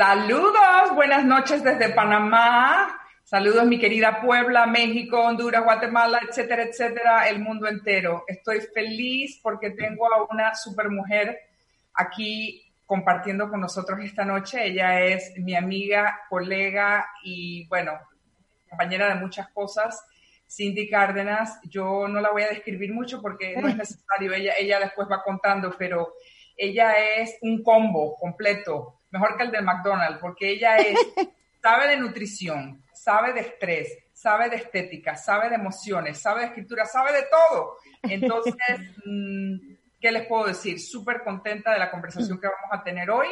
Saludos, buenas noches desde Panamá. Saludos mi querida Puebla, México, Honduras, Guatemala, etcétera, etcétera, el mundo entero. Estoy feliz porque tengo a una super mujer aquí compartiendo con nosotros esta noche. Ella es mi amiga, colega y bueno, compañera de muchas cosas. Cindy Cárdenas, yo no la voy a describir mucho porque no es necesario, ella, ella después va contando, pero ella es un combo completo mejor que el de McDonald's, porque ella es, sabe de nutrición, sabe de estrés, sabe de estética, sabe de emociones, sabe de escritura, sabe de todo. Entonces, mm, ¿qué les puedo decir? Súper contenta de la conversación que vamos a tener hoy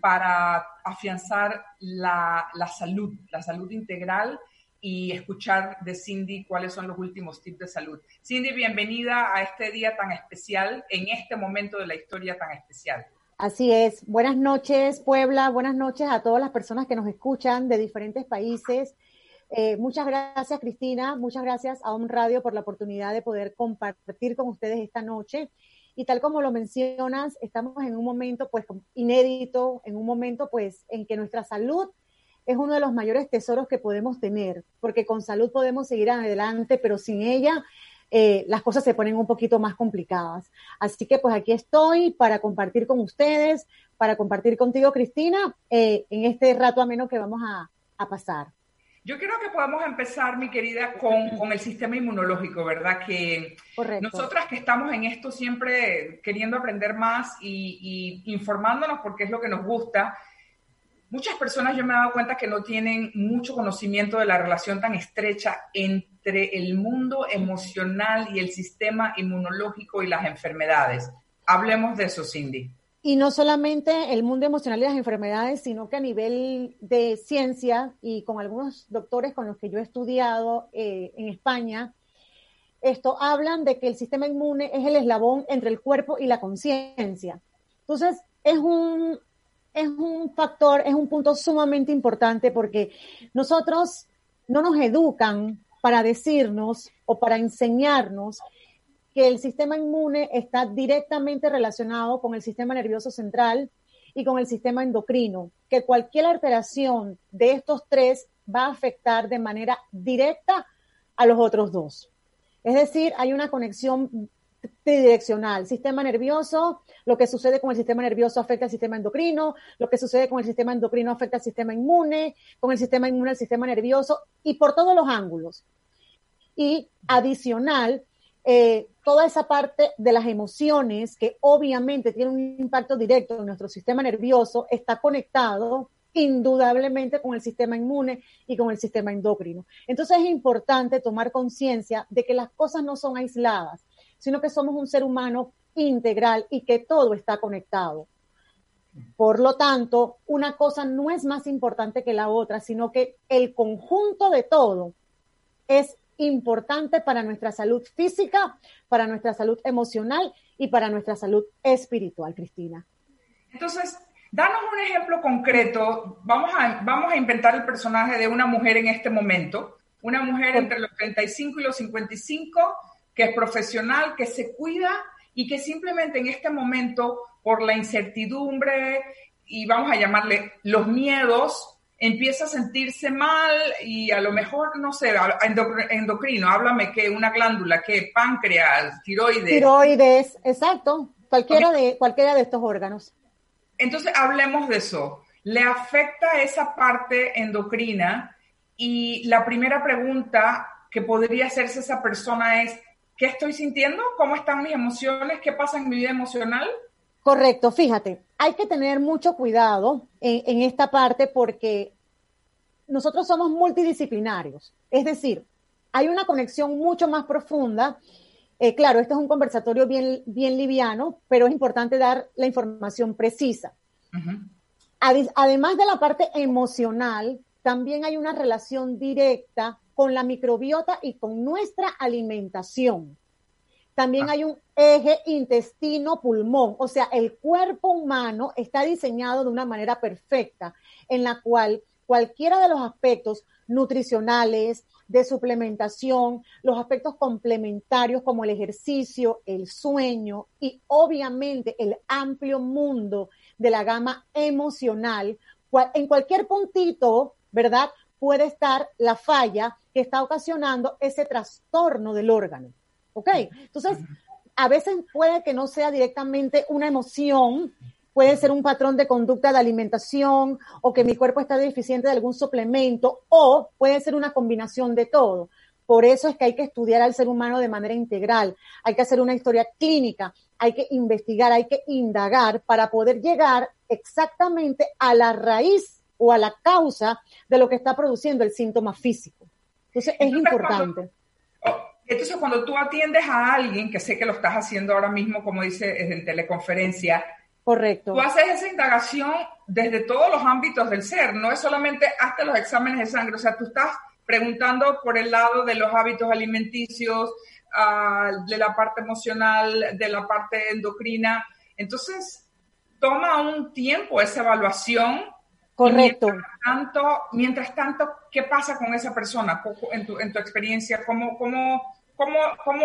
para afianzar la, la salud, la salud integral y escuchar de Cindy cuáles son los últimos tips de salud. Cindy, bienvenida a este día tan especial, en este momento de la historia tan especial. Así es. Buenas noches, Puebla. Buenas noches a todas las personas que nos escuchan de diferentes países. Eh, muchas gracias, Cristina. Muchas gracias a Om Radio por la oportunidad de poder compartir con ustedes esta noche. Y tal como lo mencionas, estamos en un momento pues inédito, en un momento pues en que nuestra salud es uno de los mayores tesoros que podemos tener, porque con salud podemos seguir adelante, pero sin ella eh, las cosas se ponen un poquito más complicadas. Así que pues aquí estoy para compartir con ustedes, para compartir contigo, Cristina, eh, en este rato ameno que vamos a, pasar. Yo creo que podemos empezar, mi querida, con, el sistema inmunológico, ¿verdad? Que nosotras que estamos en esto siempre queriendo aprender más y, y informándonos porque es lo que nos gusta, muchas personas yo me he dado cuenta que no tienen mucho conocimiento de la relación tan estrecha entre el mundo emocional y el sistema inmunológico y las enfermedades. Hablemos de eso, Cindy. Y no solamente el mundo emocional y las enfermedades, sino que a nivel de ciencia y con algunos doctores con los que yo he estudiado eh, en España, esto hablan de que el sistema inmune es el eslabón entre el cuerpo y la conciencia. Entonces, es un, es un factor, es un punto sumamente importante porque nosotros no nos educan para decirnos o para enseñarnos que el sistema inmune está directamente relacionado con el sistema nervioso central y con el sistema endocrino, que cualquier alteración de estos tres va a afectar de manera directa a los otros dos. Es decir, hay una conexión tridireccional. Sistema nervioso, lo que sucede con el sistema nervioso afecta al sistema endocrino, lo que sucede con el sistema endocrino afecta al sistema inmune, con el sistema inmune al sistema nervioso y por todos los ángulos. Y adicional, eh, toda esa parte de las emociones que obviamente tienen un impacto directo en nuestro sistema nervioso está conectado indudablemente con el sistema inmune y con el sistema endocrino. Entonces es importante tomar conciencia de que las cosas no son aisladas, sino que somos un ser humano integral y que todo está conectado. Por lo tanto, una cosa no es más importante que la otra, sino que el conjunto de todo es importante para nuestra salud física, para nuestra salud emocional y para nuestra salud espiritual, Cristina. Entonces, danos un ejemplo concreto. Vamos a, vamos a inventar el personaje de una mujer en este momento, una mujer entre los 35 y los 55 que es profesional, que se cuida y que simplemente en este momento, por la incertidumbre y vamos a llamarle los miedos, empieza a sentirse mal y a lo mejor, no sé, endocrino, háblame que una glándula, que páncreas, tiroides. Tiroides, exacto, cualquiera, de, cualquiera de estos órganos. Entonces, hablemos de eso. ¿Le afecta esa parte endocrina? Y la primera pregunta que podría hacerse esa persona es, ¿Qué estoy sintiendo? ¿Cómo están mis emociones? ¿Qué pasa en mi vida emocional? Correcto, fíjate, hay que tener mucho cuidado en, esta parte porque nosotros somos multidisciplinarios, es decir, hay una conexión mucho más profunda. Eh, claro, esto es un conversatorio bien, bien liviano, pero es importante dar la información precisa. Además de la parte emocional, también hay una relación directa con la microbiota y con nuestra alimentación. También ah. hay un eje intestino-pulmón, o sea, el cuerpo humano está diseñado de una manera perfecta en la cual cualquiera de los aspectos nutricionales, de suplementación, los aspectos complementarios como el ejercicio, el sueño y obviamente el amplio mundo de la gama emocional en cualquier puntito, ¿verdad? Puede estar la falla que está ocasionando ese trastorno del órgano. ¿Ok? Entonces, a veces puede que no sea directamente una emoción, puede ser un patrón de conducta de alimentación o que mi cuerpo está deficiente de algún suplemento o puede ser una combinación de todo. Por eso es que hay que estudiar al ser humano de manera integral, hay que hacer una historia clínica, hay que investigar, hay que indagar para poder llegar exactamente a la raíz o a la causa de lo que está produciendo el síntoma físico. Entonces, es importante. entonces, cuando tú atiendes a alguien, que sé que lo estás haciendo ahora mismo, como dice en teleconferencia, Correcto. Tú haces esa indagación desde todos los ámbitos del ser, no es solamente hasta los exámenes de sangre, o sea, tú estás preguntando por el lado de los hábitos alimenticios, uh, de la parte emocional, de la parte endocrina. Entonces, toma un tiempo esa evaluación. Correcto. Mientras tanto, mientras tanto, ¿qué pasa con esa persona en tu, en tu experiencia? ¿Cómo, cómo, cómo, cómo,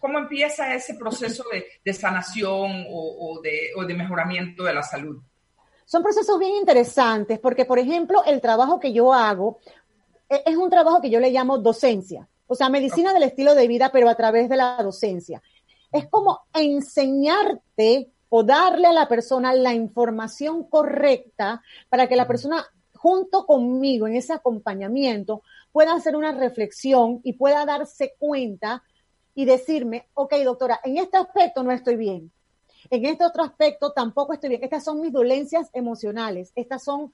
cómo empieza ese proceso de, de sanación o, o, de, o de mejoramiento de la salud? Son procesos bien interesantes porque, por ejemplo, el trabajo que yo hago e, es un trabajo que yo le llamo docencia, o sea, medicina del estilo de vida, pero a través de la docencia. Es como enseñarte o darle a la persona la información correcta para que la persona junto conmigo en ese acompañamiento pueda hacer una reflexión y pueda darse cuenta y decirme, ok, doctora, en este aspecto no estoy bien. En este otro aspecto tampoco estoy bien. Estas son mis dolencias emocionales. Estas son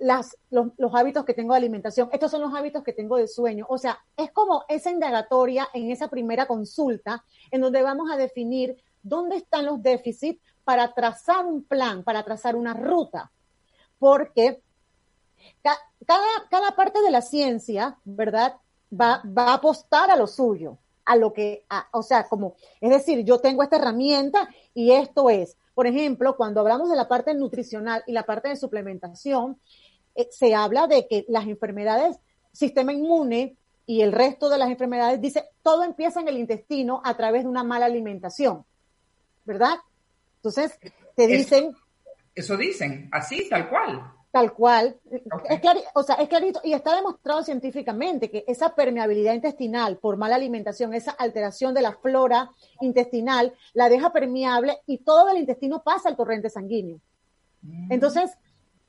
las, los, los, hábitos que tengo de alimentación, estos son los hábitos que tengo de sueño. O sea, es como esa indagatoria en esa primera consulta en donde vamos a definir dónde están los déficits para trazar un plan, para trazar una ruta. Porque ca cada, cada parte de la ciencia, ¿verdad? Va, va a apostar a lo suyo, a lo que, o sea, como, es decir, yo tengo esta herramienta y esto es, por ejemplo, cuando hablamos de la parte nutricional y la parte de suplementación, eh, se habla de que las enfermedades, sistema inmune y el resto de las enfermedades, dice, todo empieza en el intestino a través de una mala alimentación, ¿verdad? Entonces, te dicen... Eso, eso dicen, así, tal cual. Tal cual. Okay. Es clari, o sea, es clarito y está demostrado científicamente que esa permeabilidad intestinal por mala alimentación, esa alteración de la flora intestinal, la deja permeable y todo el intestino pasa al torrente sanguíneo. Mm. Entonces,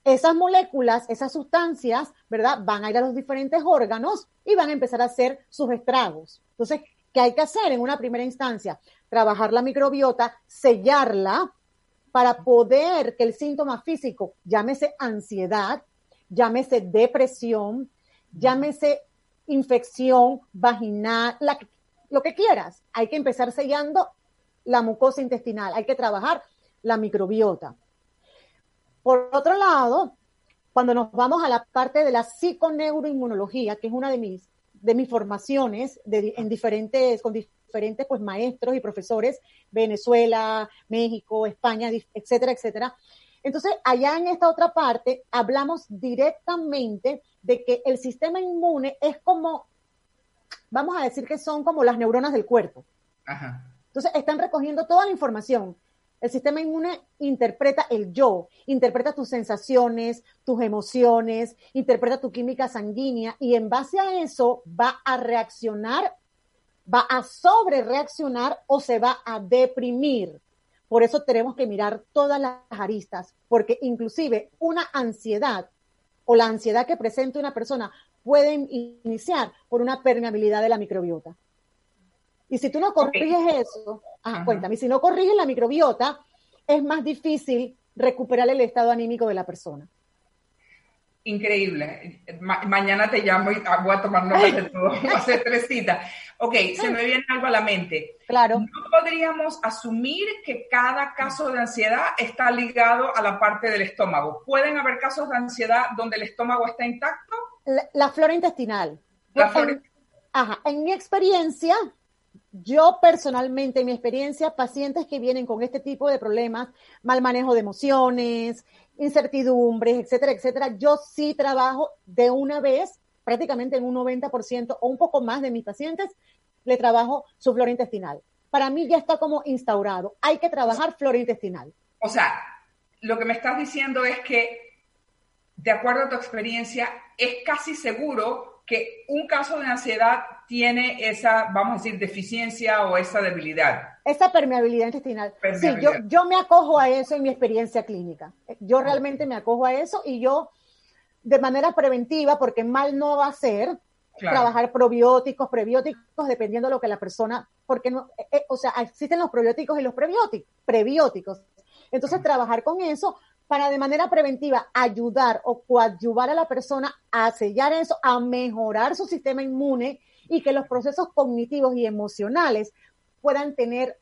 esas moléculas, esas sustancias, ¿verdad? Van a ir a los diferentes órganos y van a empezar a hacer sus estragos. Entonces, ¿qué hay que hacer en una primera instancia? Trabajar la microbiota, sellarla para poder que el síntoma físico, llámese ansiedad, llámese depresión, llámese infección vaginal, lo que quieras, hay que empezar sellando la mucosa intestinal, hay que trabajar la microbiota. Por otro lado, cuando nos vamos a la parte de la psiconeuroinmunología, que es una de mis, de mis formaciones de, en diferentes, con diferentes pues, maestros y profesores, Venezuela, México, España, etcétera, etcétera. Entonces, allá en esta otra parte, hablamos directamente de que el sistema inmune es como, vamos a decir que son como las neuronas del cuerpo. Ajá. Entonces, están recogiendo toda la información el sistema inmune interpreta el yo, interpreta tus sensaciones, tus emociones, interpreta tu química sanguínea y en base a eso va a reaccionar, va a sobre reaccionar o se va a deprimir. Por eso tenemos que mirar todas las aristas, porque inclusive una ansiedad o la ansiedad que presenta una persona puede iniciar por una permeabilidad de la microbiota. Y si tú no corriges okay. eso, ah, cuéntame, si no corriges la microbiota, es más difícil recuperar el estado anímico de la persona. Increíble. Ma mañana te llamo y voy a tomar notas de todo. Voy a hacer tres citas. Ok, se me viene algo a la mente. Claro. ¿No podríamos asumir que cada caso de ansiedad está ligado a la parte del estómago? ¿Pueden haber casos de ansiedad donde el estómago está intacto? La, la flora intestinal. La flora... En, ajá, en mi experiencia, yo personalmente, en mi experiencia, pacientes que vienen con este tipo de problemas, mal manejo de emociones, incertidumbres, etcétera, etcétera, yo sí trabajo de una vez, prácticamente en un 90% o un poco más de mis pacientes, le trabajo su flora intestinal. Para mí ya está como instaurado. Hay que trabajar flora intestinal. O sea, lo que me estás diciendo es que de acuerdo a tu experiencia, es casi seguro que un caso de ansiedad tiene esa, vamos a decir, deficiencia o esa debilidad. Esa permeabilidad intestinal. Sí, yo, yo me acojo a eso en mi experiencia clínica. Yo realmente me acojo a eso y yo, de manera preventiva, porque mal no va a ser, trabajar probióticos, prebióticos, dependiendo de lo que la persona, porque no, eh, eh, o sea, existen los probióticos y los prebióticos, prebióticos. Entonces, trabajar con eso para de manera preventiva ayudar o coadyuvar a la persona a sellar eso, a mejorar su sistema inmune y que los procesos cognitivos y emocionales puedan tener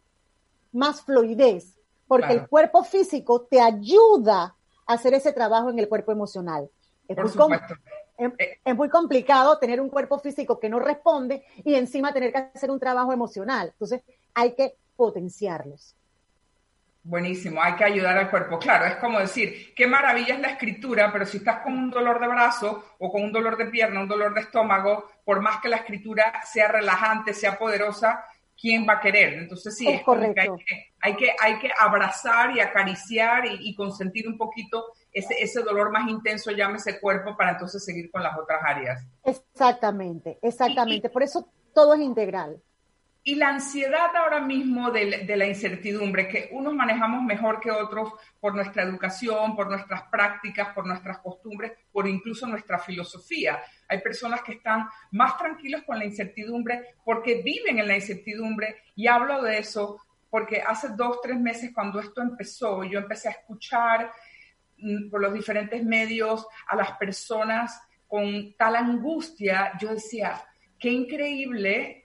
más fluidez, porque el cuerpo físico te ayuda a hacer ese trabajo en el cuerpo emocional. Es muy, eh. es, muy complicado tener un cuerpo físico que no responde y encima tener que hacer un trabajo emocional. Entonces, hay que potenciarlos. Buenísimo, hay que ayudar al cuerpo. Claro, es como decir, qué maravilla es la escritura, pero si estás con un dolor de brazo o con un dolor de pierna, un dolor de estómago, por más que la escritura sea relajante, sea poderosa, ¿quién va a querer? Entonces sí, es, correcto. hay, que, hay, que, abrazar y acariciar y, consentir un poquito ese, ese dolor más intenso, llámese cuerpo, para entonces seguir con las otras áreas. Exactamente, exactamente. Por eso todo es integral. Y la ansiedad ahora mismo de, la incertidumbre, que unos manejamos mejor que otros por nuestra educación, por nuestras prácticas, por nuestras costumbres, por incluso nuestra filosofía. Hay personas que están más tranquilos con la incertidumbre porque viven en la incertidumbre y hablo de eso porque hace dos, tres meses cuando esto empezó, yo empecé a escuchar mm, por los diferentes medios a las personas con tal angustia, yo decía, qué increíble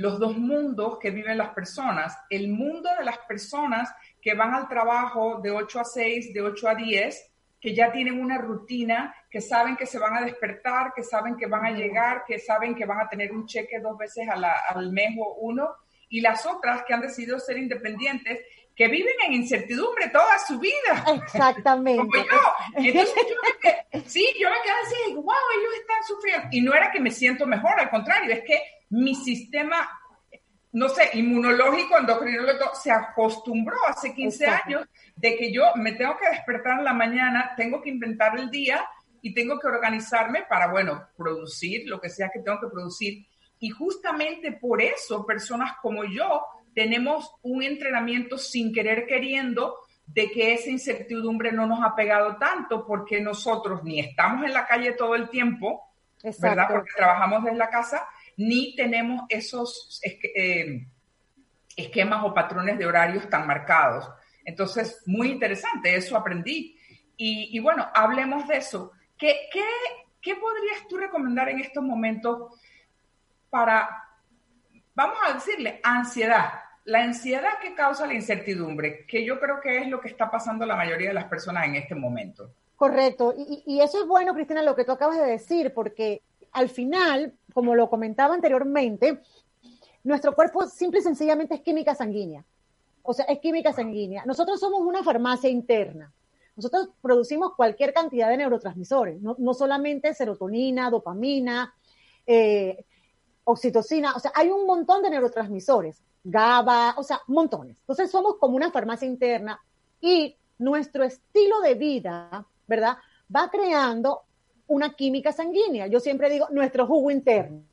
los dos mundos que viven las personas. El mundo de las personas que van al trabajo de 8 a 6, de 8 a 10, que ya tienen una rutina, que saben que se van a despertar, que saben que van a llegar, que saben que van a tener un cheque dos veces al mes o uno, y las otras que han decidido ser independientes, que viven en incertidumbre toda su vida. Exactamente. Como yo. Entonces yo me, sí, yo me quedé así, wow, ellos están sufriendo. Y no era que me siento mejor, al contrario, es que mi sistema, no sé, inmunológico, endocrinológico, se acostumbró hace 15 años de que yo me tengo que despertar en la mañana, tengo que inventar el día y tengo que organizarme para, bueno, producir lo que sea que tengo que producir. Y justamente por eso personas como yo tenemos un entrenamiento sin querer queriendo de que esa incertidumbre no nos ha pegado tanto porque nosotros ni estamos en la calle todo el tiempo, ¿verdad? Porque trabajamos desde la casa, ni tenemos esos eh, esquemas o patrones de horarios tan marcados. Entonces, muy interesante, eso aprendí. Y, bueno, hablemos de eso. ¿Qué, qué, podrías tú recomendar en estos momentos para, vamos a decirle, ansiedad? La ansiedad que causa la incertidumbre, que yo creo que es lo que está pasando la mayoría de las personas en este momento. Correcto. Y, eso es bueno, Cristina, lo que tú acabas de decir, porque al final, como lo comentaba anteriormente, nuestro cuerpo simple y sencillamente es química sanguínea. O sea, es química sanguínea. Nosotros somos una farmacia interna. Nosotros producimos cualquier cantidad de neurotransmisores, no, solamente serotonina, dopamina, eh, oxitocina, o sea, hay un montón de neurotransmisores, GABA, o sea, montones. Entonces somos como una farmacia interna y nuestro estilo de vida, ¿verdad? Va creando una química sanguínea. Yo siempre digo nuestro jugo interno.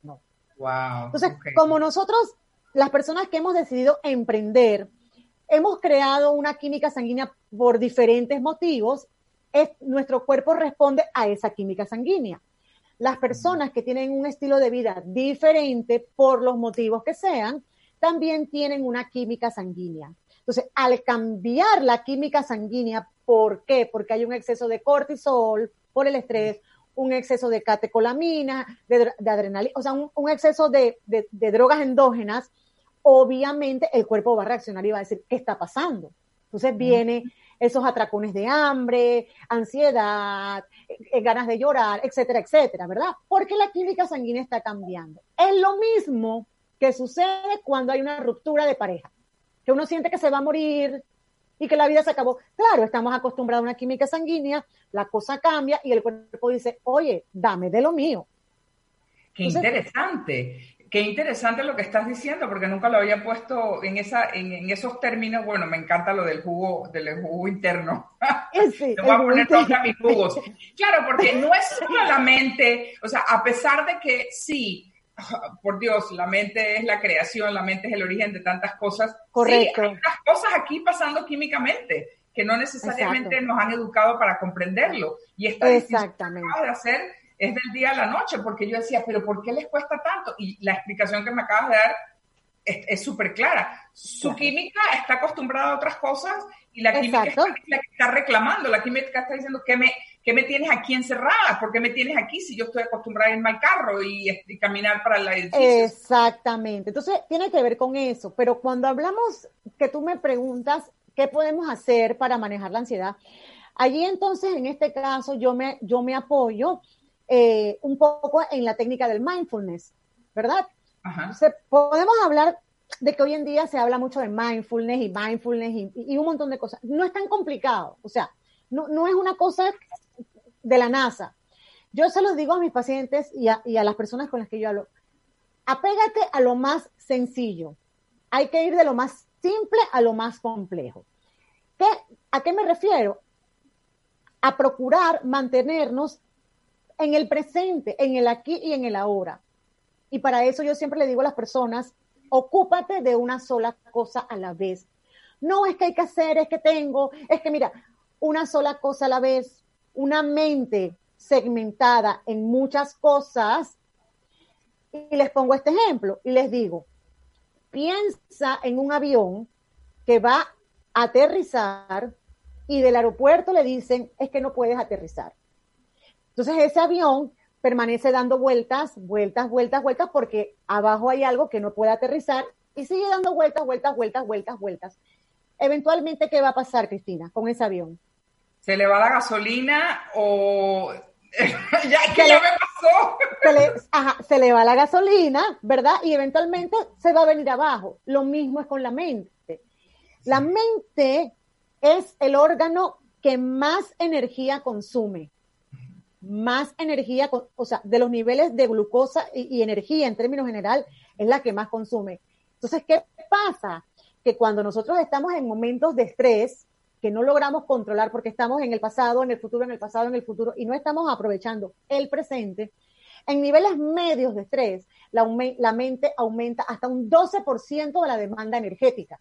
Wow. Entonces, como nosotros, las personas que hemos decidido emprender, hemos creado una química sanguínea por diferentes motivos, es, nuestro cuerpo responde a esa química sanguínea. Las personas que tienen un estilo de vida diferente, por los motivos que sean, también tienen una química sanguínea. Entonces, al cambiar la química sanguínea, ¿por qué? Porque hay un exceso de cortisol por el estrés un exceso de catecolamina, de, adrenalina, o sea, un, exceso de, drogas endógenas, obviamente el cuerpo va a reaccionar y va a decir, ¿qué está pasando? Entonces viene esos atracones de hambre, ansiedad, eh, ganas de llorar, etcétera, etcétera, ¿verdad? Porque la química sanguínea está cambiando. Es lo mismo que sucede cuando hay una ruptura de pareja, que uno siente que se va a morir, y que la vida se acabó. Claro, estamos acostumbrados a una química sanguínea, la cosa cambia y el cuerpo dice, oye, dame de lo mío. Qué interesante. qué interesante lo que estás diciendo, porque nunca lo había puesto en, esa, en, esos términos. Bueno, me encanta lo del jugo, del jugo interno. Sí, Te voy a poner todos mis jugos. Claro, porque no es solo la mente, o sea, a pesar de que sí, por Dios, la mente es la creación, la mente es el origen de tantas cosas. Correcto. Sí, hay unas cosas aquí pasando químicamente que no necesariamente nos han educado para comprenderlo. Y esta Exactamente. que de hacer es del día a la noche, porque yo decía, pero ¿por qué les cuesta tanto? Y la explicación que me acabas de dar es súper clara. Su química está acostumbrada a otras cosas y la química está, la que está reclamando, la química está diciendo que me, que me tienes aquí encerrada, ¿por qué me tienes aquí si yo estoy acostumbrada a irme al carro y, y caminar para el edificio? Exactamente, entonces tiene que ver con eso, pero cuando hablamos que tú me preguntas qué podemos hacer para manejar la ansiedad, allí entonces en este caso yo me, yo me apoyo eh, un poco en la técnica del mindfulness, ¿verdad? podemos hablar de que hoy en día se habla mucho de mindfulness y mindfulness y, un montón de cosas. No es tan complicado, o sea, no, no, es una cosa de la NASA. Yo se los digo a mis pacientes y a, y a las personas con las que yo hablo, apégate a lo más sencillo. Hay que ir de lo más simple a lo más complejo. ¿Qué, ¿A qué me refiero? A procurar mantenernos en el presente, en el aquí y en el ahora. Y para eso yo siempre le digo a las personas, ocúpate de una sola cosa a la vez. No es que hay que hacer, es que tengo, es que mira, una sola cosa a la vez, una mente segmentada en muchas cosas. Y les pongo este ejemplo y les digo, piensa en un avión que va a aterrizar y del aeropuerto le dicen, es que no puedes aterrizar. Entonces ese avión permanece dando vueltas, vueltas, vueltas, vueltas, porque abajo hay algo que no puede aterrizar y sigue dando vueltas, vueltas, vueltas, vueltas, vueltas. Eventualmente, ¿qué va a pasar, Cristina, con ese avión? ¿Se le va la gasolina o ya que ya me pasó? Se le, ajá, se le va la gasolina, ¿verdad? Y eventualmente se va a venir abajo. Lo mismo es con la mente. La mente es el órgano que más energía consume más energía, o sea, de los niveles de glucosa y, energía en términos general, es la que más consume. Entonces, ¿qué pasa? Que cuando nosotros estamos en momentos de estrés, que no logramos controlar porque estamos en el pasado, en el futuro, en el pasado, en el futuro, y no estamos aprovechando el presente, en niveles medios de estrés, la, la mente aumenta hasta un 12% de la demanda energética.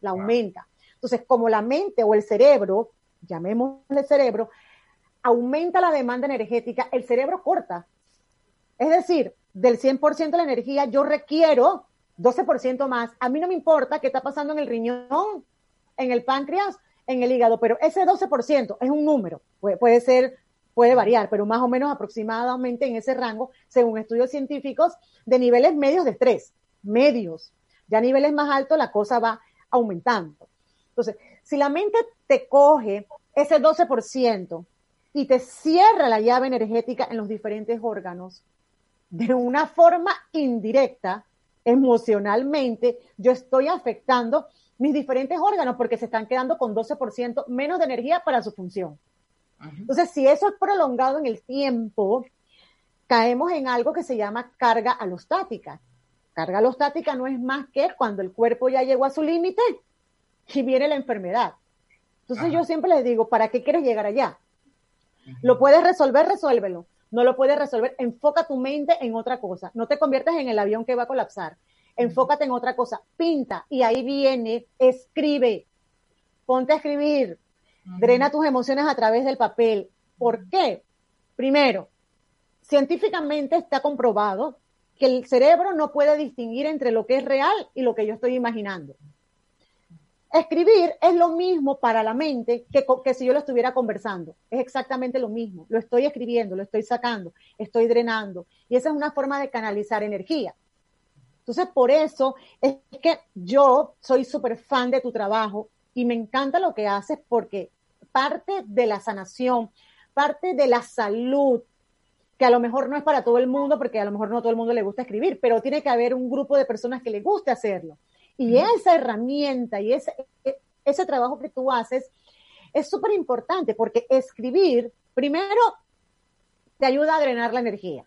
La aumenta. Entonces, como la mente o el cerebro, llamémosle cerebro, aumenta la demanda energética, el cerebro corta. Es decir, del 100% de la energía yo requiero 12% más. A mí no me importa qué está pasando en el riñón, en el páncreas, en el hígado, pero ese 12% es un número. Puede, ser, puede variar, pero más o menos aproximadamente en ese rango, según estudios científicos, de niveles medios de estrés. Medios. Ya a niveles más altos la cosa va aumentando. Entonces, si la mente te coge ese 12%, y te cierra la llave energética en los diferentes órganos. De una forma indirecta, emocionalmente, yo estoy afectando mis diferentes órganos porque se están quedando con 12% menos de energía para su función. Entonces, si eso es prolongado en el tiempo, caemos en algo que se llama carga alostática. Carga alostática no es más que cuando el cuerpo ya llegó a su límite y viene la enfermedad. Entonces yo siempre les digo, ¿para qué quieres llegar allá? Lo puedes resolver, resuélvelo. No lo puedes resolver, enfoca tu mente en otra cosa. No te conviertas en el avión que va a colapsar. Enfócate en otra cosa. Pinta y ahí viene, escribe. Ponte a escribir. Drena tus emociones a través del papel. ¿Por qué? Primero, científicamente está comprobado que el cerebro no puede distinguir entre lo que es real y lo que yo estoy imaginando. Escribir es lo mismo para la mente que, que, si yo lo estuviera conversando. Es exactamente lo mismo. Lo estoy escribiendo, lo estoy sacando, estoy drenando. Y esa es una forma de canalizar energía. Entonces, por eso es que yo soy súper fan de tu trabajo y me encanta lo que haces porque parte de la sanación, parte de la salud, que a lo mejor no es para todo el mundo, porque a lo mejor no a todo el mundo le gusta escribir, pero tiene que haber un grupo de personas que le guste hacerlo. Y esa herramienta y ese, ese trabajo que tú haces es súper importante porque escribir, primero, te ayuda a drenar la energía.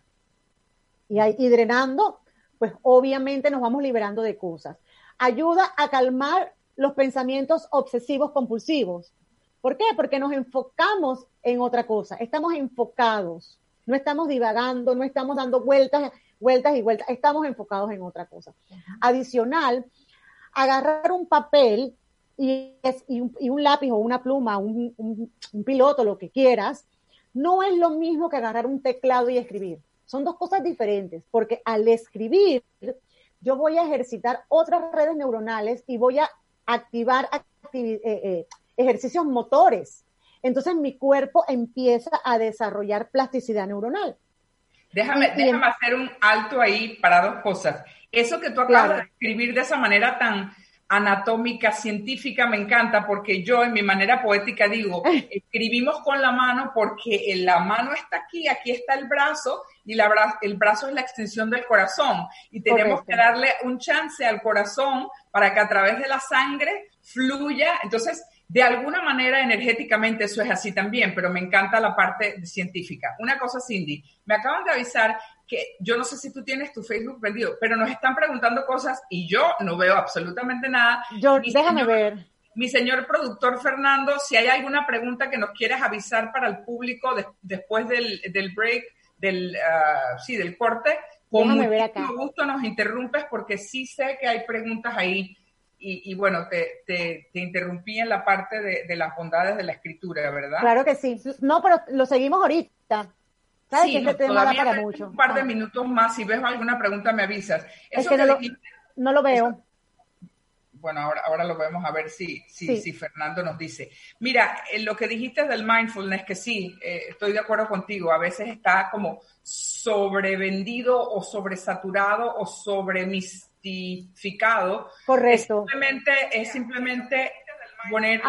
Y, y drenando, pues obviamente nos vamos liberando de cosas. Ayuda a calmar los pensamientos obsesivos compulsivos. ¿Por qué? Porque nos enfocamos en otra cosa, estamos enfocados, no estamos divagando, no estamos dando vueltas, vueltas y vueltas, estamos enfocados en otra cosa. Adicional, agarrar un papel y, un, lápiz o una pluma, un, un piloto, lo que quieras, no es lo mismo que agarrar un teclado y escribir. Son dos cosas diferentes, porque al escribir yo voy a ejercitar otras redes neuronales y voy a activar eh, eh, ejercicios motores. Entonces mi cuerpo empieza a desarrollar plasticidad neuronal. Déjame, déjame hacer un alto ahí para dos cosas. Eso que tú acabas de escribir de esa manera tan anatómica, científica, me encanta porque yo en mi manera poética digo, escribimos con la mano porque la mano está aquí, aquí está el brazo y la, el brazo es la extensión del corazón y tenemos que darle un chance al corazón para que a través de la sangre fluya. Entonces, de alguna manera energéticamente eso es así también, pero me encanta la parte científica. Una cosa, Cindy, me acaban de avisar que yo no sé si tú tienes tu Facebook vendido, pero nos están preguntando cosas y yo no veo absolutamente nada. Yo, déjame ver. Mi señor productor Fernando, si hay alguna pregunta que nos quieras avisar para el público después del, break, del, uh, sí, del corte, con mucho gusto nos interrumpes porque sí sé que hay preguntas ahí. Y, bueno, te, te, interrumpí en la parte de, de las bondades de la escritura, ¿verdad? Claro que sí. No, pero lo seguimos ahorita. Sí, no, para mucho. Un par de ah. minutos más, si ves alguna pregunta me avisas. es que, no, lo, veo. bueno, ahora, ahora lo vemos a ver si, si, si Fernando nos dice. Mira, eh, lo que dijiste del mindfulness, que sí, eh, estoy de acuerdo contigo, a veces está como sobrevendido o sobresaturado o sobremistificado. Correcto. Es simplemente, es simplemente poner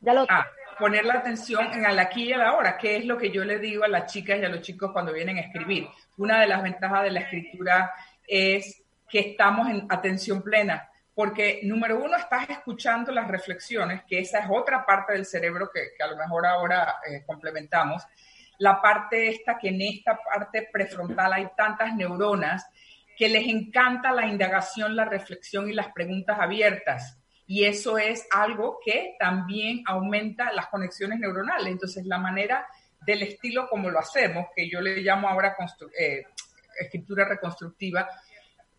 Ya lo... Ah poner la atención en el aquí y el ahora, que es lo que yo le digo a las chicas y a los chicos cuando vienen a escribir. Una de las ventajas de la escritura es que estamos en atención plena, porque número uno, estás escuchando las reflexiones, que esa es otra parte del cerebro que, a lo mejor ahora eh, complementamos. La parte esta, que en esta parte prefrontal hay tantas neuronas que les encanta la indagación, la reflexión y las preguntas abiertas y eso es algo que también aumenta las conexiones neuronales. Entonces, la manera del estilo como lo hacemos, que yo le llamo ahora eh, escritura reconstructiva,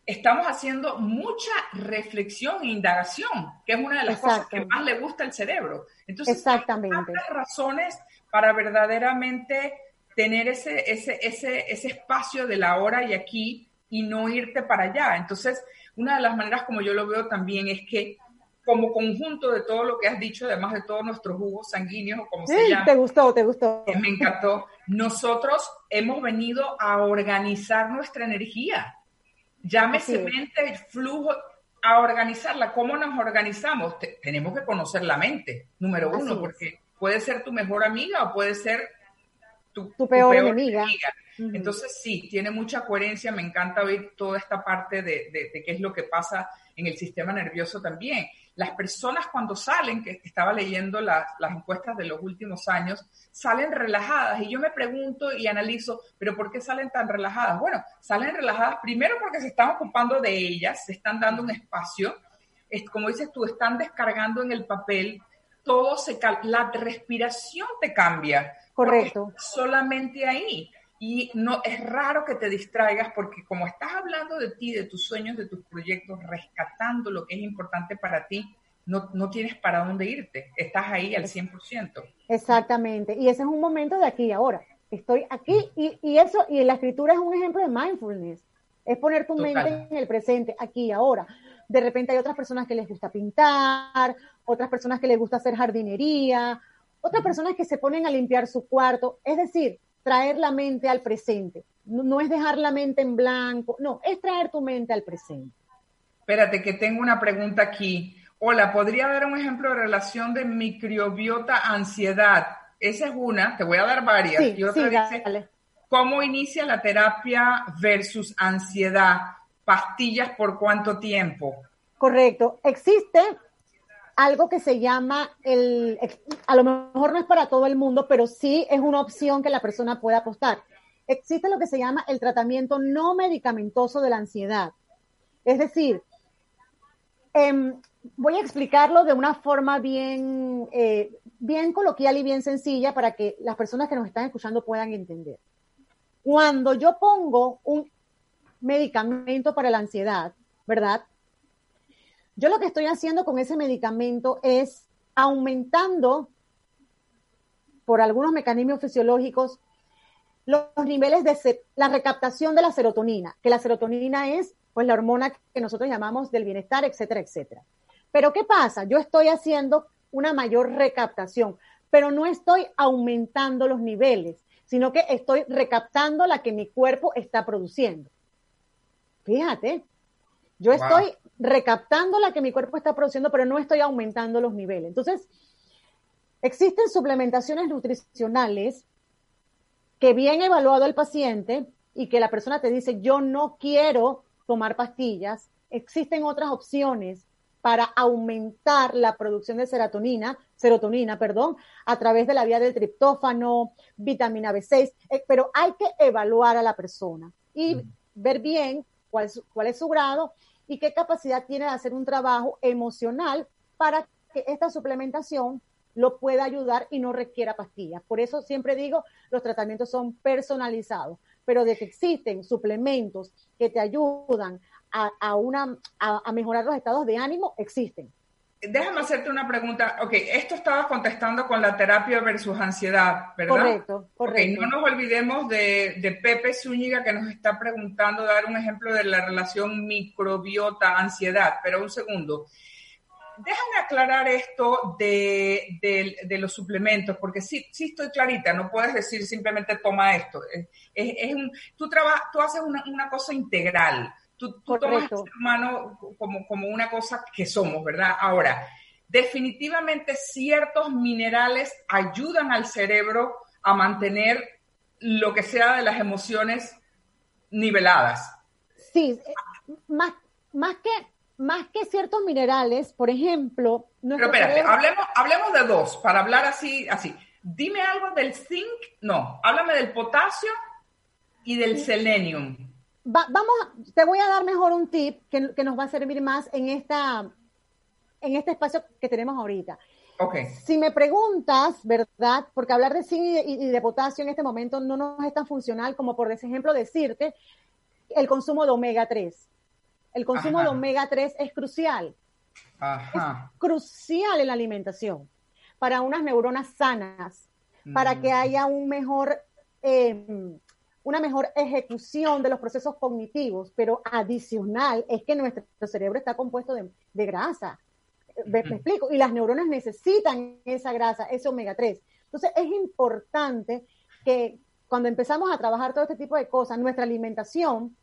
estamos haciendo mucha reflexión e indagación, que es una de las cosas que más le gusta al cerebro. Entonces, Exactamente. hay razones para verdaderamente tener ese, ese, ese, ese espacio de la hora y aquí y no irte para allá. Entonces, una de las maneras como yo lo veo también es que como conjunto de todo lo que has dicho, además de todos nuestros jugos sanguíneos, o como se llama. Te gustó, te gustó. Me encantó. Nosotros hemos venido a organizar nuestra energía. Llámese mente, flujo, a organizarla. ¿Cómo nos organizamos? tenemos que conocer la mente, número uno, porque puede ser tu mejor amiga o puede ser tu, peor, enemiga. Entonces, sí, tiene mucha coherencia. Me encanta oír toda esta parte de, de, de qué es lo que pasa en el sistema nervioso también las personas cuando salen, que estaba leyendo las encuestas de los últimos años, salen relajadas y yo me pregunto y analizo, pero ¿por qué salen tan relajadas? Bueno, salen relajadas primero porque se están ocupando de ellas, se están dando un espacio, es, como dices tú, están descargando en el papel, todo se, la respiración te cambia. Correcto. Solamente ahí. Y no es raro que te distraigas porque como estás hablando de ti, de tus sueños, de tus proyectos, rescatando lo que es importante para ti, no, no tienes para dónde irte. Estás ahí al 100%. Exactamente. Y ese es un momento de aquí y ahora. Estoy aquí y, y eso, y la escritura es un ejemplo de mindfulness. Es poner tu mente en el presente, aquí y ahora. De repente hay otras personas que les gusta pintar, otras personas que les gusta hacer jardinería, otras personas que se ponen a limpiar su cuarto. Es decir, traer la mente al presente. No, es dejar la mente en blanco, no, es traer tu mente al presente. Espérate, que tengo una pregunta aquí. Hola, ¿podría dar un ejemplo de relación de microbiota ansiedad? Esa es una, te voy a dar varias. y otra dice, ¿cómo inicia la terapia versus ansiedad? ¿Pastillas por cuánto tiempo? Correcto. Existe algo que se llama el, a lo mejor no es para todo el mundo, pero sí es una opción que la persona pueda apostar. existe lo que se llama el tratamiento no medicamentoso de la ansiedad. Es decir, em, voy a explicarlo de una forma bien, eh, bien coloquial y bien sencilla para que las personas que nos están escuchando puedan entender. Cuando yo pongo un medicamento para la ansiedad, ¿verdad? Yo lo que estoy haciendo con ese medicamento es aumentando por algunos mecanismos fisiológicos los niveles de la recaptación de la serotonina, que la serotonina es pues la hormona que nosotros llamamos del bienestar, etcétera, etcétera. Pero ¿qué pasa? Yo estoy haciendo una mayor recaptación, pero no estoy aumentando los niveles, sino que estoy recaptando la que mi cuerpo está produciendo. Fíjate, yo estoy recaptando la que mi cuerpo está produciendo, pero no estoy aumentando los niveles. Entonces, existen suplementaciones nutricionales que bien evaluado el paciente y que la persona te dice, yo no quiero tomar pastillas, existen otras opciones para aumentar la producción de serotonina, serotonina, perdón, a través de la vía del triptófano, vitamina B6, eh, pero hay que evaluar a la persona y ver bien cuál es, cuál es su grado y qué capacidad tiene de hacer un trabajo emocional para que esta suplementación lo pueda ayudar y no requiera pastillas. Por eso siempre digo, los tratamientos son personalizados, pero de que existen suplementos que te ayudan a, una, a, mejorar los estados de ánimo, existen. Déjame hacerte una pregunta. Ok, esto estaba contestando con la terapia versus ansiedad, ¿verdad? Correcto, correcto. no nos olvidemos de, de, Pepe Zúñiga que nos está preguntando, dar un ejemplo de la relación microbiota-ansiedad, pero un segundo déjame aclarar esto de, los suplementos, porque sí, sí estoy clarita, no puedes decir simplemente toma esto. Es, un, tú, tú haces una, cosa integral, tú, tomas al ser humano como, como una cosa que somos, ¿verdad? Ahora, definitivamente ciertos minerales ayudan al cerebro a mantener lo que sea de las emociones niveladas. Sí, más, más que más que ciertos minerales, por ejemplo... Pero espérate, hablemos, hablemos de dos, para hablar así, así. Dime algo del zinc, no, háblame del potasio y del selenium. Vamos, te voy a dar mejor un tip que, nos va a servir más en, esta, en este espacio que tenemos ahorita. Okay. Si me preguntas, ¿verdad? Porque hablar de zinc y, y, de potasio en este momento no nos es tan funcional como, por ejemplo, decirte el consumo de omega 3 el consumo de omega 3 es crucial. Es crucial en la alimentación para unas neuronas sanas, para que mm. haya un mejor, em, una mejor ejecución de los procesos cognitivos, pero adicional es que nuestro cerebro está compuesto de, grasa. ¿Me, explico? Y las neuronas necesitan esa grasa, ese omega 3. Entonces es importante que cuando empezamos a trabajar todo este tipo de cosas, nuestra alimentación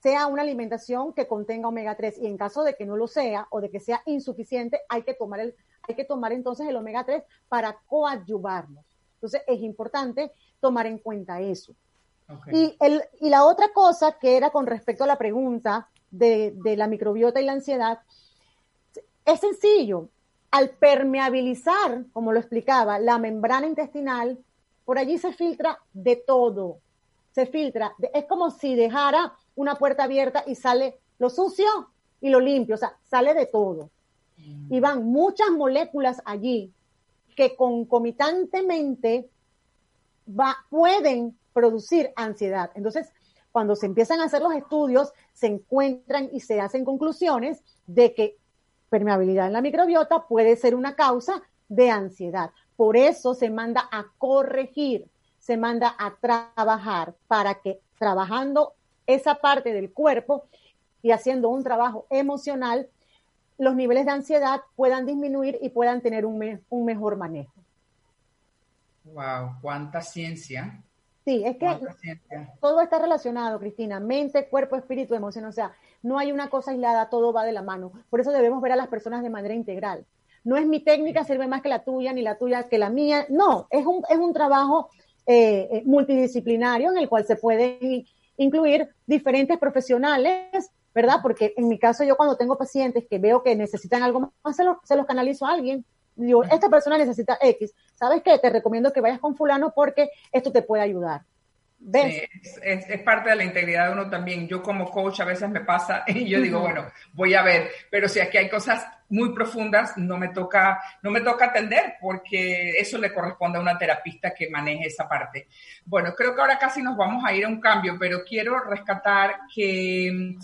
sea una alimentación que contenga omega 3 y en caso de que no lo sea o de que sea insuficiente, hay que tomar, el, hay que tomar entonces el omega 3 para coadyuvarnos. Entonces es importante tomar en cuenta eso. Y, el, y la otra cosa que era con respecto a la pregunta de, de la microbiota y la ansiedad, es sencillo. Al permeabilizar, como lo explicaba, la membrana intestinal, por allí se filtra de todo. Se filtra. Es como si dejara una puerta abierta y sale lo sucio y lo limpio, o sea, sale de todo. Mm. Y van muchas moléculas allí que concomitantemente va, pueden producir ansiedad. Entonces, cuando se empiezan a hacer los estudios, se encuentran y se hacen conclusiones de que permeabilidad en la microbiota puede ser una causa de ansiedad. Por eso se manda a corregir, se manda a trabajar para que trabajando esa parte del cuerpo y haciendo un trabajo emocional, los niveles de ansiedad puedan disminuir y puedan tener un, un mejor manejo. Wow, cuánta ciencia. Sí, es que todo está relacionado, Cristina, mente, cuerpo, espíritu, emoción, o sea, no hay una cosa aislada, todo va de la mano. Por eso debemos ver a las personas de manera integral. No es mi técnica sirve más que la tuya, ni la tuya que la mía, no, es un, es un trabajo eh, eh, multidisciplinario en el cual se pueden incluir diferentes profesionales, ¿verdad? Porque en mi caso yo cuando tengo pacientes que veo que necesitan algo más, se los, se los canalizo a alguien. Digo, esta persona necesita X. ¿Sabes qué? Te recomiendo que vayas con fulano porque esto te puede ayudar. es, parte de la integridad de uno también. Yo como coach a veces me pasa y yo digo, bueno, voy a ver, pero si aquí hay cosas muy profundas, no me toca, no me toca atender porque eso le corresponde a una terapista que maneje esa parte. Bueno, creo que ahora casi nos vamos a ir a un cambio, pero quiero rescatar que mm,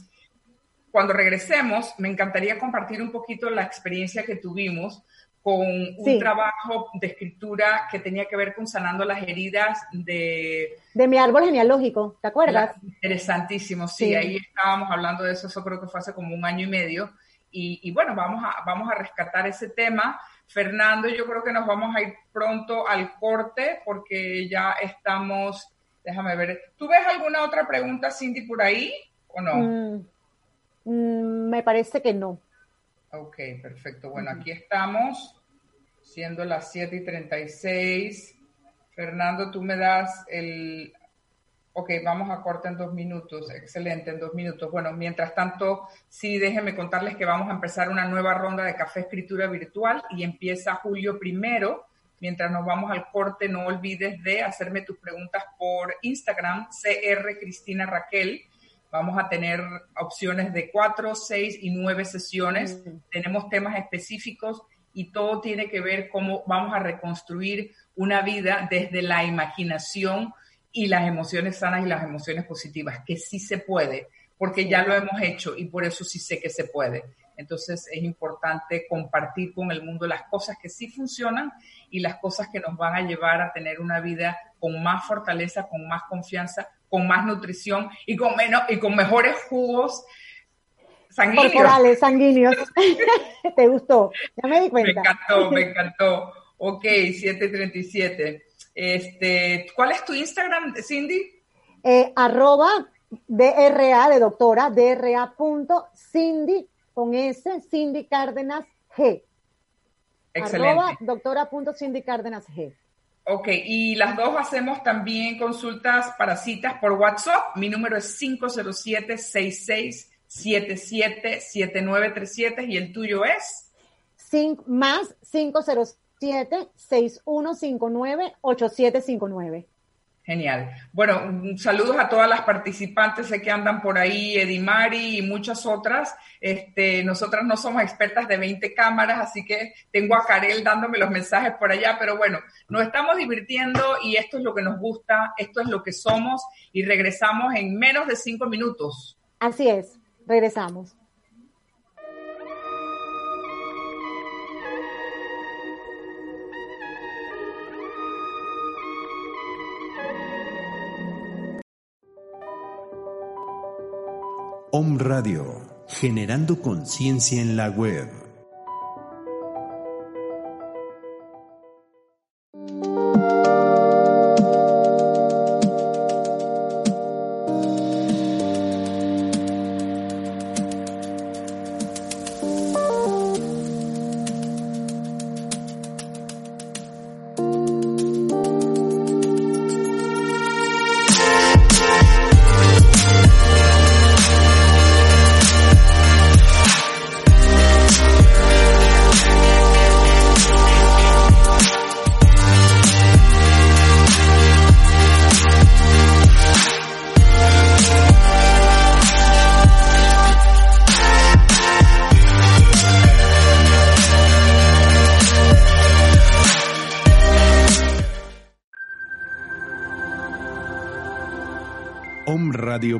cuando regresemos, me encantaría compartir un poquito la experiencia que tuvimos con un trabajo de escritura que tenía que ver con sanando las heridas de... De mi árbol genealógico, ¿te acuerdas? Interesantísimo, sí, ahí estábamos hablando de eso, eso creo que fue hace como un año y medio. Y, bueno, vamos a, vamos a rescatar ese tema. Fernando, yo creo que nos vamos a ir pronto al corte porque ya estamos, déjame ver, ¿tú ves alguna otra pregunta, Cindy, por ahí o no? Mm, mm, me parece que no. Ok, perfecto. Bueno, aquí estamos siendo las 7 y 36. Fernando, tú me das el... Ok, vamos a corte en dos minutos. Excelente, en dos minutos. Bueno, mientras tanto, sí, déjenme contarles que vamos a empezar una nueva ronda de café escritura virtual y empieza julio primero. Mientras nos vamos al corte, no olvides de hacerme tus preguntas por Instagram, CR Cristina Raquel. Vamos a tener opciones de cuatro, seis y nueve sesiones. Tenemos temas específicos y todo tiene que ver cómo vamos a reconstruir una vida desde la imaginación y las emociones sanas y las emociones positivas, que sí se puede, porque ya lo hemos hecho y por eso sí sé que se puede. Entonces es importante compartir con el mundo las cosas que sí funcionan y las cosas que nos van a llevar a tener una vida con más fortaleza, con más confianza, con más nutrición y con menos y con mejores jugos sanguíneos. Corporales, sanguíneos. ¿Te gustó? Ya me di cuenta. Me encantó, me encantó. Ok, 737. Este, ¿Cuál es tu Instagram, Cindy? Eh, arroba DRA de doctora, DRA punto Cindy con S, Cindy Cárdenas G. Excelente. Arroba doctora punto Cindy Cárdenas G. Ok, y las dos hacemos también consultas para citas por WhatsApp. Mi número es 507 66 777937 y el tuyo es más 507 6159 8759. Genial. Bueno, saludos a todas las participantes, sé que andan por ahí, Edimari y muchas otras. Este, nosotras no somos expertas de 20 cámaras, así que tengo a Karel dándome los mensajes por allá, pero bueno, nos estamos divirtiendo y esto es lo que nos gusta, esto es lo que somos y regresamos en menos de cinco minutos. Así es. Regresamos. Om Radio, generando conciencia en la web.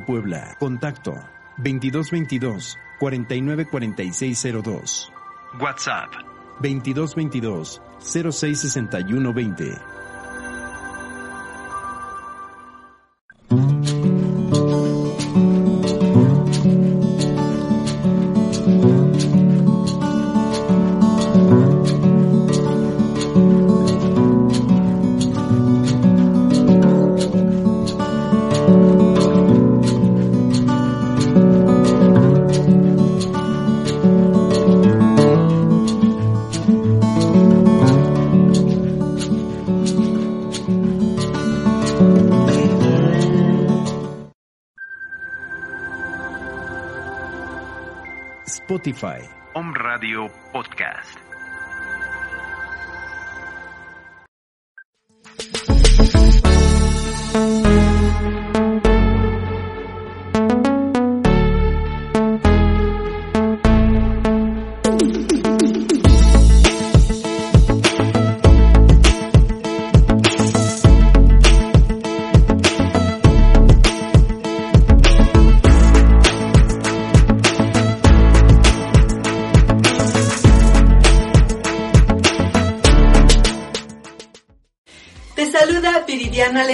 Puebla. Contacto 2222 494602. WhatsApp 2222 066120. Spotify. Om Radio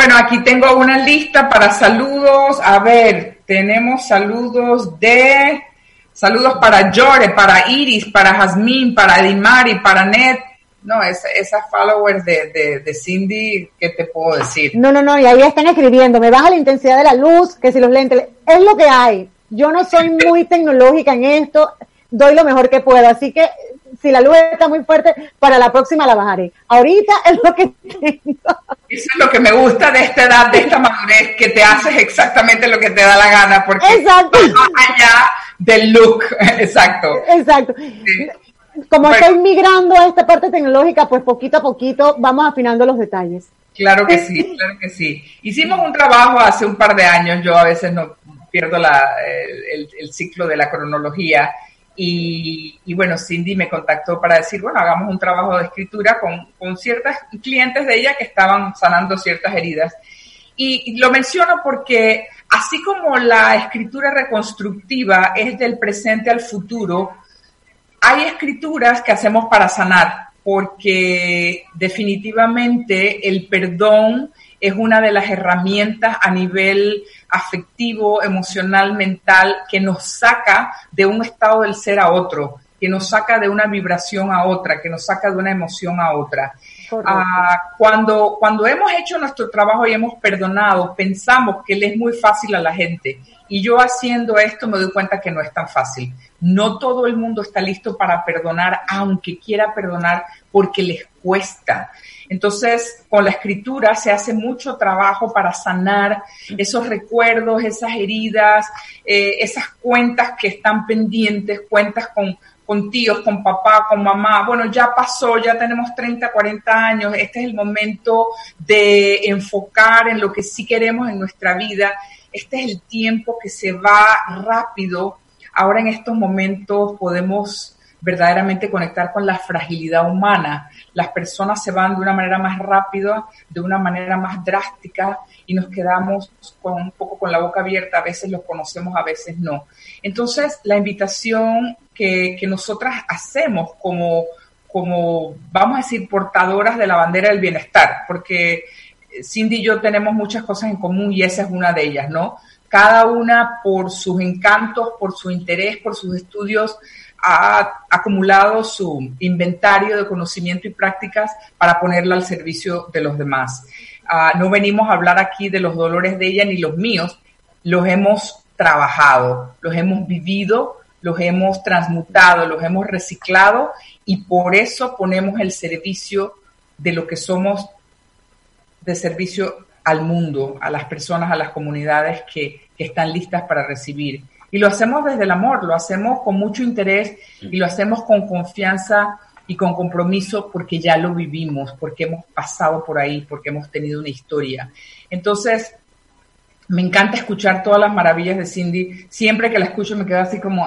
Bueno, aquí tengo una lista para saludos. A ver, tenemos saludos de... Saludos para Jore, para Iris, para Jazmín, para Dimari, para Ned. No, esas followers de, de, Cindy, ¿qué te puedo decir? No, no, no, y ahí están escribiendo, me baja la intensidad de la luz, que si los lentes, es lo que hay. Yo no soy muy tecnológica en esto, doy lo mejor que puedo, así que si la luz está muy fuerte, para la próxima la bajaré. Ahorita es lo que tengo. Eso es lo que me gusta de esta edad, de esta madurez, que te haces exactamente lo que te da la gana, porque Exacto. allá del look, exacto. Exacto. Como estoy migrando a esta parte tecnológica, pues poquito a poquito vamos afinando los detalles. Claro que sí, claro que sí. Hicimos un trabajo hace un par de años, yo a veces no pierdo la, el ciclo de la cronología, y, bueno, Cindy me contactó para decir, bueno, hagamos un trabajo de escritura con, con ciertas clientes de ella que estaban sanando ciertas heridas. Y, lo menciono porque así como la escritura reconstructiva es del presente al futuro, hay escrituras que hacemos para sanar, porque definitivamente el perdón es una de las herramientas a nivel afectivo, emocional, mental, que nos saca de un estado del ser a otro, que nos saca de una vibración a otra, que nos saca de una emoción a otra. Ah, cuando, cuando hemos hecho nuestro trabajo y hemos perdonado, pensamos que le es muy fácil a la gente. Y yo haciendo esto me doy cuenta que no es tan fácil. No todo el mundo está listo para perdonar, aunque quiera perdonar, porque les cuesta. Entonces, con la escritura se hace mucho trabajo para sanar esos recuerdos, esas heridas, eh, esas cuentas que están pendientes, cuentas con, con tíos, con papá, con mamá. Bueno, ya pasó, ya tenemos 30, 40 años. Este es el momento de enfocar en lo que sí queremos en nuestra vida. Este es el tiempo que se va rápido. Ahora en estos momentos podemos verdaderamente conectar con la fragilidad humana. Las personas se van de una manera más rápida, de una manera más drástica y nos quedamos con un poco con la boca abierta. A veces los conocemos, a veces no. Entonces, la invitación que, que nosotras hacemos como, como, vamos a decir, portadoras de la bandera del bienestar, porque Cindy y yo tenemos muchas cosas en común y esa es una de ellas, ¿no? Cada una por sus encantos, por su interés, por sus estudios ha acumulado su inventario de conocimiento y prácticas para ponerla al servicio de los demás. Ah, no venimos a hablar aquí de los dolores de ella ni los míos, los hemos trabajado, los hemos vivido, los hemos transmutado, los hemos reciclado y por eso ponemos el servicio de lo que somos de servicio al mundo, a las personas, a las comunidades que, que están listas para recibir. Y lo hacemos desde el amor, lo hacemos con mucho interés y lo hacemos con confianza y con compromiso porque ya lo vivimos, porque hemos pasado por ahí, porque hemos tenido una historia. Entonces, me encanta escuchar todas las maravillas de Cindy. Siempre que la escucho me quedo así como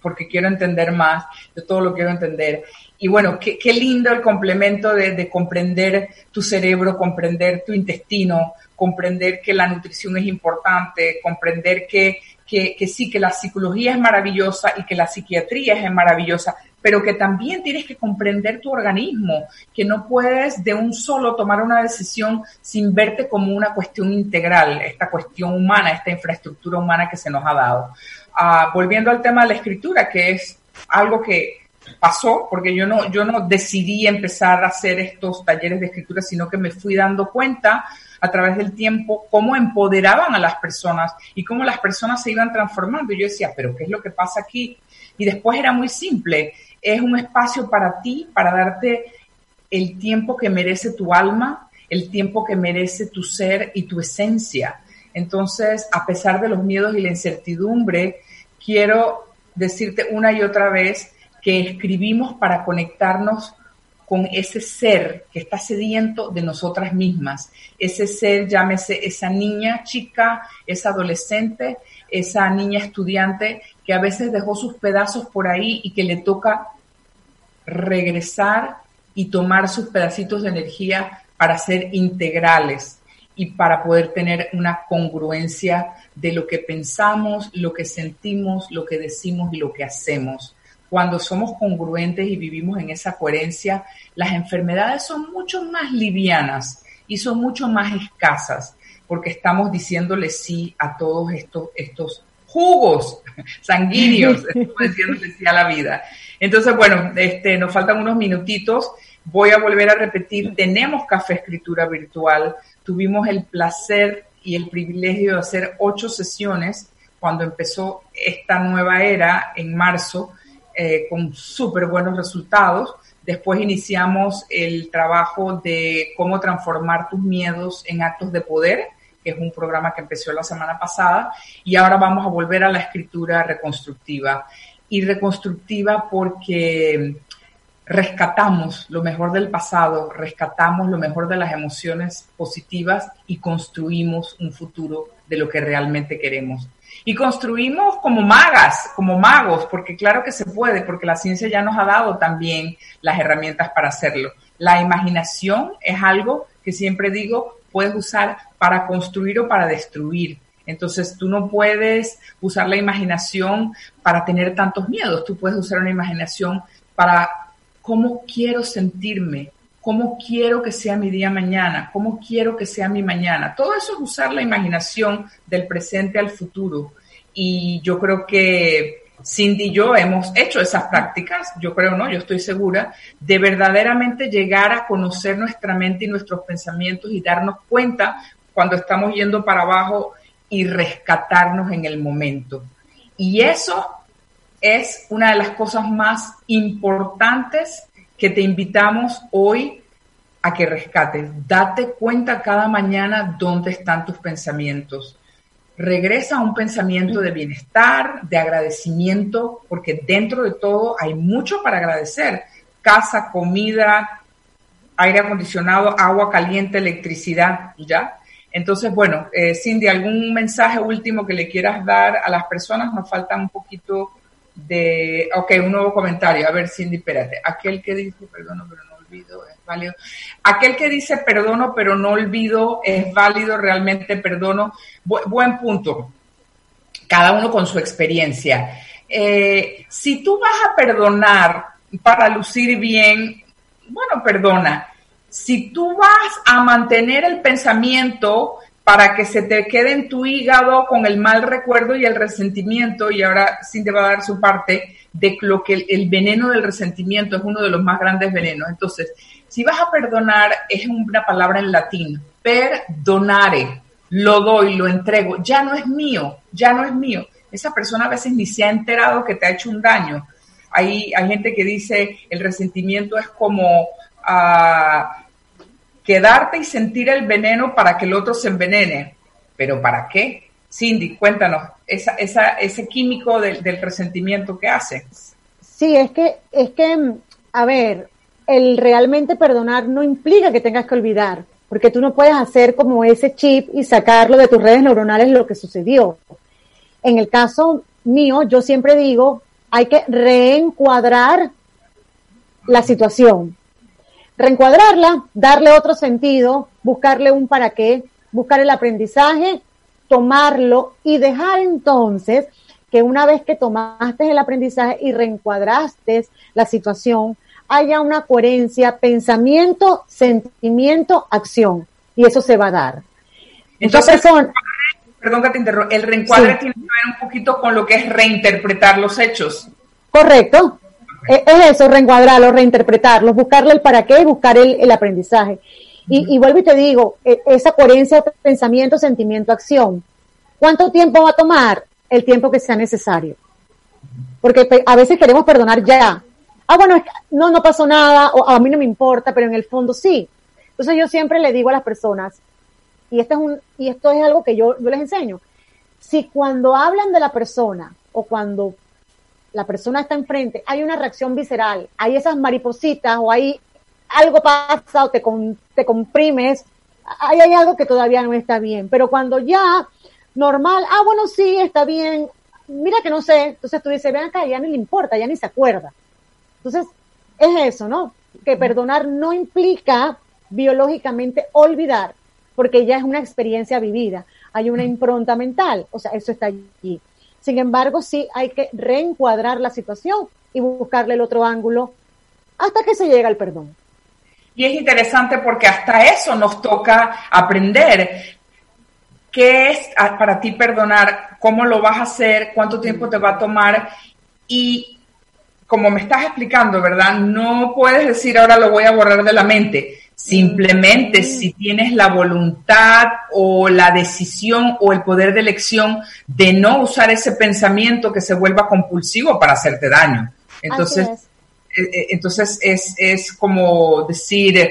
porque quiero entender más, yo todo lo quiero entender. Y bueno, qué, qué lindo el complemento de, de, comprender tu cerebro, comprender tu intestino, comprender que la nutrición es importante, comprender que, que, sí, que la psicología es maravillosa y que la psiquiatría es maravillosa, pero que también tienes que comprender tu organismo, que no puedes de un solo tomar una decisión sin verte como una cuestión integral, esta cuestión humana, esta infraestructura humana que se nos ha dado. Uh, volviendo al tema de la escritura, que es algo que pasó, porque yo no, yo no decidí empezar a hacer estos talleres de escritura, sino que me fui dando cuenta a través del tiempo cómo empoderaban a las personas y cómo las personas se iban transformando. Y yo decía, pero ¿qué es lo que pasa aquí? Y después era muy simple, es un espacio para ti, para darte el tiempo que merece tu alma, el tiempo que merece tu ser y tu esencia. Entonces, a pesar de los miedos y la incertidumbre, quiero decirte una y otra vez que escribimos para conectarnos con ese ser que está sediento de nosotras mismas. Ese ser, llámese esa niña chica, esa adolescente, esa niña estudiante que a veces dejó sus pedazos por ahí y que le toca regresar y tomar sus pedacitos de energía para ser integrales y para poder tener una congruencia de lo que pensamos, lo que sentimos, lo que decimos y lo que hacemos. Cuando somos congruentes y vivimos en esa coherencia, las enfermedades son mucho más livianas y son mucho más escasas porque estamos diciéndole sí a todos estos, estos jugos sanguíneos, estamos diciéndole sí a la vida. Entonces, bueno, este, nos faltan unos minutitos. Voy a volver a repetir, tenemos café escritura virtual. Tuvimos el placer y el privilegio de hacer ocho sesiones cuando empezó esta nueva era en marzo, eh, con súper buenos resultados. Después iniciamos el trabajo de cómo transformar tus miedos en actos de poder, que es un programa que empezó la semana pasada, y ahora vamos a volver a la escritura reconstructiva y reconstructiva porque rescatamos lo mejor del pasado, rescatamos lo mejor de las emociones positivas y construimos un futuro de lo que realmente queremos. Y construimos como magas, como magos, porque claro que se puede, porque la ciencia ya nos ha dado también las herramientas para hacerlo. La imaginación es algo que siempre digo, puedes usar para construir o para destruir. Entonces tú no puedes usar la imaginación para tener tantos miedos, tú puedes usar una imaginación para cómo quiero sentirme, cómo quiero que sea mi día mañana, cómo quiero que sea mi mañana. Todo eso es usar la imaginación del presente al futuro. Y yo creo que Cindy y yo hemos hecho esas prácticas, yo creo, ¿no? Yo estoy segura, de verdaderamente llegar a conocer nuestra mente y nuestros pensamientos y darnos cuenta cuando estamos yendo para abajo y rescatarnos en el momento. Y eso es una de las cosas más importantes que te invitamos hoy a que rescates. Date cuenta cada mañana dónde están tus pensamientos. Regresa a un pensamiento de bienestar, de agradecimiento, porque dentro de todo hay mucho para agradecer. Casa, comida, aire acondicionado, agua caliente, electricidad, ¿ya? Entonces, bueno, eh, Cindy, ¿algún mensaje último que le quieras dar a las personas? Nos falta un poquito de... Ok, un nuevo comentario. A ver, Cindy, espérate. Aquel que dice, perdono, pero no olvido, es válido. Aquel que dice, perdono, pero no olvido, es válido, realmente perdono. buen punto. Cada uno con su experiencia. Eh, si tú vas a perdonar para lucir bien, bueno, perdona si tú vas a mantener el pensamiento para que se te quede en tu hígado con el mal recuerdo y el resentimiento, y ahora Cindy va a dar su parte, de lo que el, veneno del resentimiento es uno de los más grandes venenos. Entonces, si vas a perdonar, es una palabra en latín, perdonare, lo doy, lo entrego, ya no es mío, ya no es mío. Esa persona a veces ni se ha enterado que te ha hecho un daño. Hay, hay gente que dice el resentimiento es como a quedarte y sentir el veneno para que el otro se envenene. ¿Pero para qué? Cindy, cuéntanos, esa, esa, ese químico del, resentimiento que hace. Sí, es que, es que, a ver, el realmente perdonar no implica que tengas que olvidar, porque tú no puedes hacer como ese chip y sacarlo de tus redes neuronales lo que sucedió. En el caso mío, yo siempre digo, hay que reencuadrar la situación. Reencuadrarla, darle otro sentido, buscarle un para qué, buscar el aprendizaje, tomarlo y dejar entonces que una vez que tomaste el aprendizaje y reencuadraste la situación, haya una coherencia, pensamiento, sentimiento, acción. Y eso se va a dar. Entonces, perdón que te interrumpa, el reencuadre tiene que ver un poquito con lo que es reinterpretar los hechos. Correcto. E, es eso, reencuadrarlos, reinterpretarlos, buscarle el para qué y buscar el, aprendizaje. Y, y, vuelvo y te digo, e, esa coherencia de pensamiento, sentimiento, acción. ¿Cuánto tiempo va a tomar? El tiempo que sea necesario. Porque a veces queremos perdonar ya. Ah, bueno, no, no pasó nada, o a mí no me importa, pero en el fondo sí. Entonces yo siempre le digo a las personas, y esto es, un, y esto es algo que yo, yo les enseño, si cuando hablan de la persona o cuando la persona está enfrente, hay una reacción visceral, hay esas maripositas o hay algo pasa o te, te comprimes, hay, hay algo que todavía no está bien. Pero cuando ya normal, ah, bueno, sí, está bien, mira que no sé, entonces tú dices, ven acá, ya ni le importa, ya ni se acuerda. Entonces, es eso, ¿no? Que perdonar no implica biológicamente olvidar, porque ya es una experiencia vivida, hay una impronta mental, o sea, eso está allí. Sin embargo, sí hay que reencuadrar la situación y buscarle el otro ángulo hasta que se llega al perdón. Y es interesante porque hasta eso nos toca aprender. ¿Qué es para ti perdonar? ¿Cómo lo vas a hacer? ¿Cuánto tiempo te va a tomar? Y como me estás explicando, ¿verdad? No puedes decir ahora lo voy a borrar de la mente. Simplemente si tienes la voluntad o la decisión o el poder de elección de no usar ese pensamiento que se vuelva compulsivo para hacerte daño. Entonces, eh, eh, entonces es, es como decir,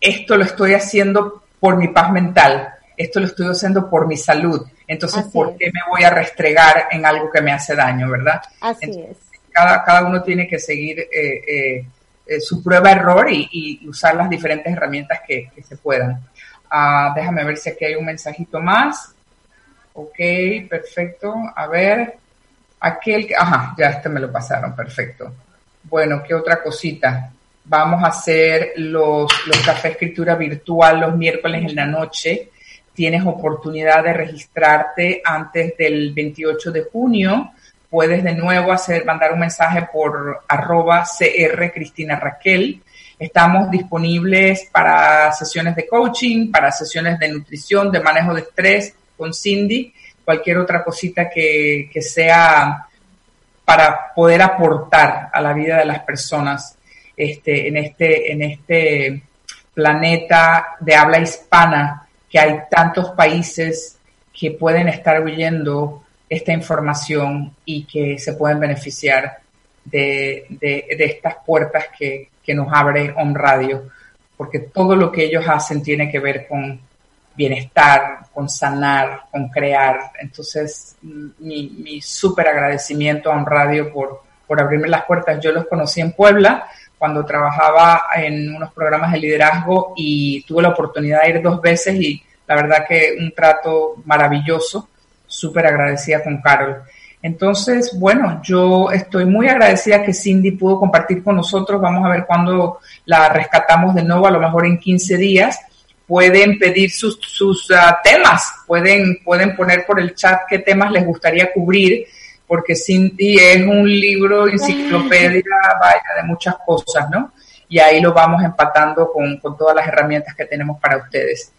esto lo estoy haciendo por mi paz mental, esto lo estoy haciendo por mi salud. Entonces, ¿por qué me voy a restregar en algo que me hace daño, verdad? Así es. Cada, cada uno tiene que seguir eh, eh, su prueba-error y, usar las diferentes herramientas que, se puedan. Ah, déjame ver si aquí hay un mensajito más. Ok, perfecto. A ver, aquel que, ajá, ya este me lo pasaron, perfecto. Bueno, ¿qué otra cosita? Vamos a hacer los, los café escritura virtual los miércoles en la noche. Tienes oportunidad de registrarte antes del 28 de junio puedes de nuevo hacer, mandar un mensaje por arroba CR Cristina Raquel. Estamos disponibles para sesiones de coaching, para sesiones de nutrición, de manejo de estrés con Cindy, cualquier otra cosita que, sea para poder aportar a la vida de las personas este, en, este, en este planeta de habla hispana, que hay tantos países que pueden estar huyendo esta información y que se pueden beneficiar de, estas puertas que, nos abre On Radio, porque todo lo que ellos hacen tiene que ver con bienestar, con sanar, con crear. Entonces, mi, mi súper agradecimiento a On Radio por, por abrirme las puertas. Yo los conocí en Puebla cuando trabajaba en unos programas de liderazgo y tuve la oportunidad de ir dos veces y la verdad que un trato maravilloso súper agradecida con Carol. Entonces, bueno, yo estoy muy agradecida que Cindy pudo compartir con nosotros. Vamos a ver cuándo la rescatamos de nuevo, a lo mejor en 15 días. Pueden pedir sus, sus ah, temas, pueden, pueden poner por el chat qué temas les gustaría cubrir, porque Cindy es un libro, enciclopedia, vaya, de muchas cosas, ¿no? Y ahí lo vamos empatando con, con todas las herramientas que tenemos para ustedes.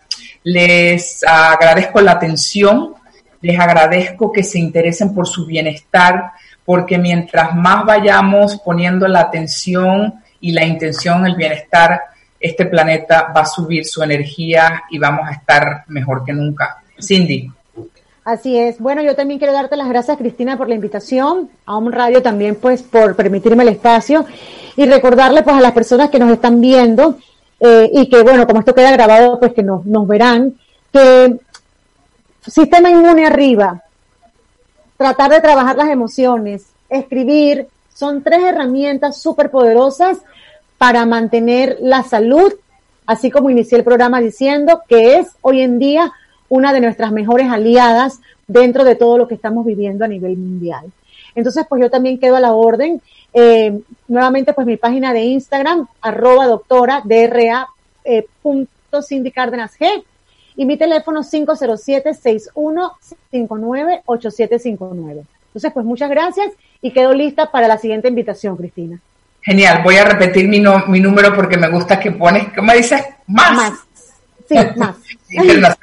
Les agradezco la atención les agradezco que se interesen por su bienestar, porque mientras más vayamos poniendo la atención y la intención en el bienestar, este planeta va a subir su energía y vamos a estar mejor que nunca. Cindy. Así es. Bueno, yo también quiero darte las gracias, Cristina, por la invitación, a un radio también, pues, por permitirme el espacio y recordarle, pues, a las personas que nos están viendo eh, y que, bueno, como esto queda grabado, pues, que nos, nos verán, que sistema inmune arriba, tratar de trabajar las emociones, escribir, son tres herramientas súper poderosas para mantener la salud, así como inicié el programa diciendo que es hoy en día una de nuestras mejores aliadas dentro de todo lo que estamos viviendo a nivel mundial. Entonces, pues yo también quedo a la orden. Eh, nuevamente, pues mi página de Instagram, arroba doctora, DRA, eh, punto Cindy Cárdenas G. Y mi teléfono 507-6159-8759. Entonces, pues muchas gracias y quedo lista para la siguiente invitación, Cristina. Genial, voy a repetir mi, mi número porque me gusta que pones, ¿cómo dices? Más. Más. Sí, más.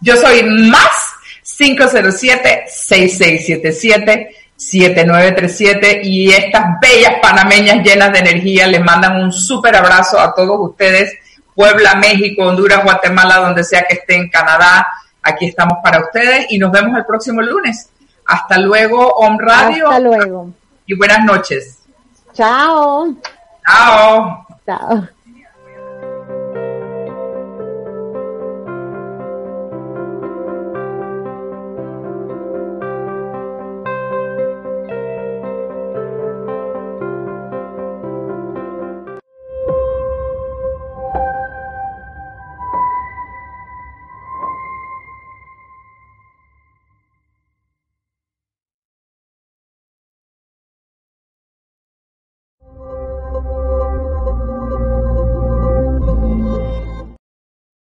Yo soy más 507-6677-7937 y estas bellas panameñas llenas de energía les mandan un súper abrazo a todos ustedes. Puebla, México, Honduras, Guatemala, donde sea que estén, Canadá, aquí estamos para ustedes y nos vemos el próximo lunes. Hasta luego, Om Radio. Hasta luego. Y buenas noches. Chao. Chao. Chao.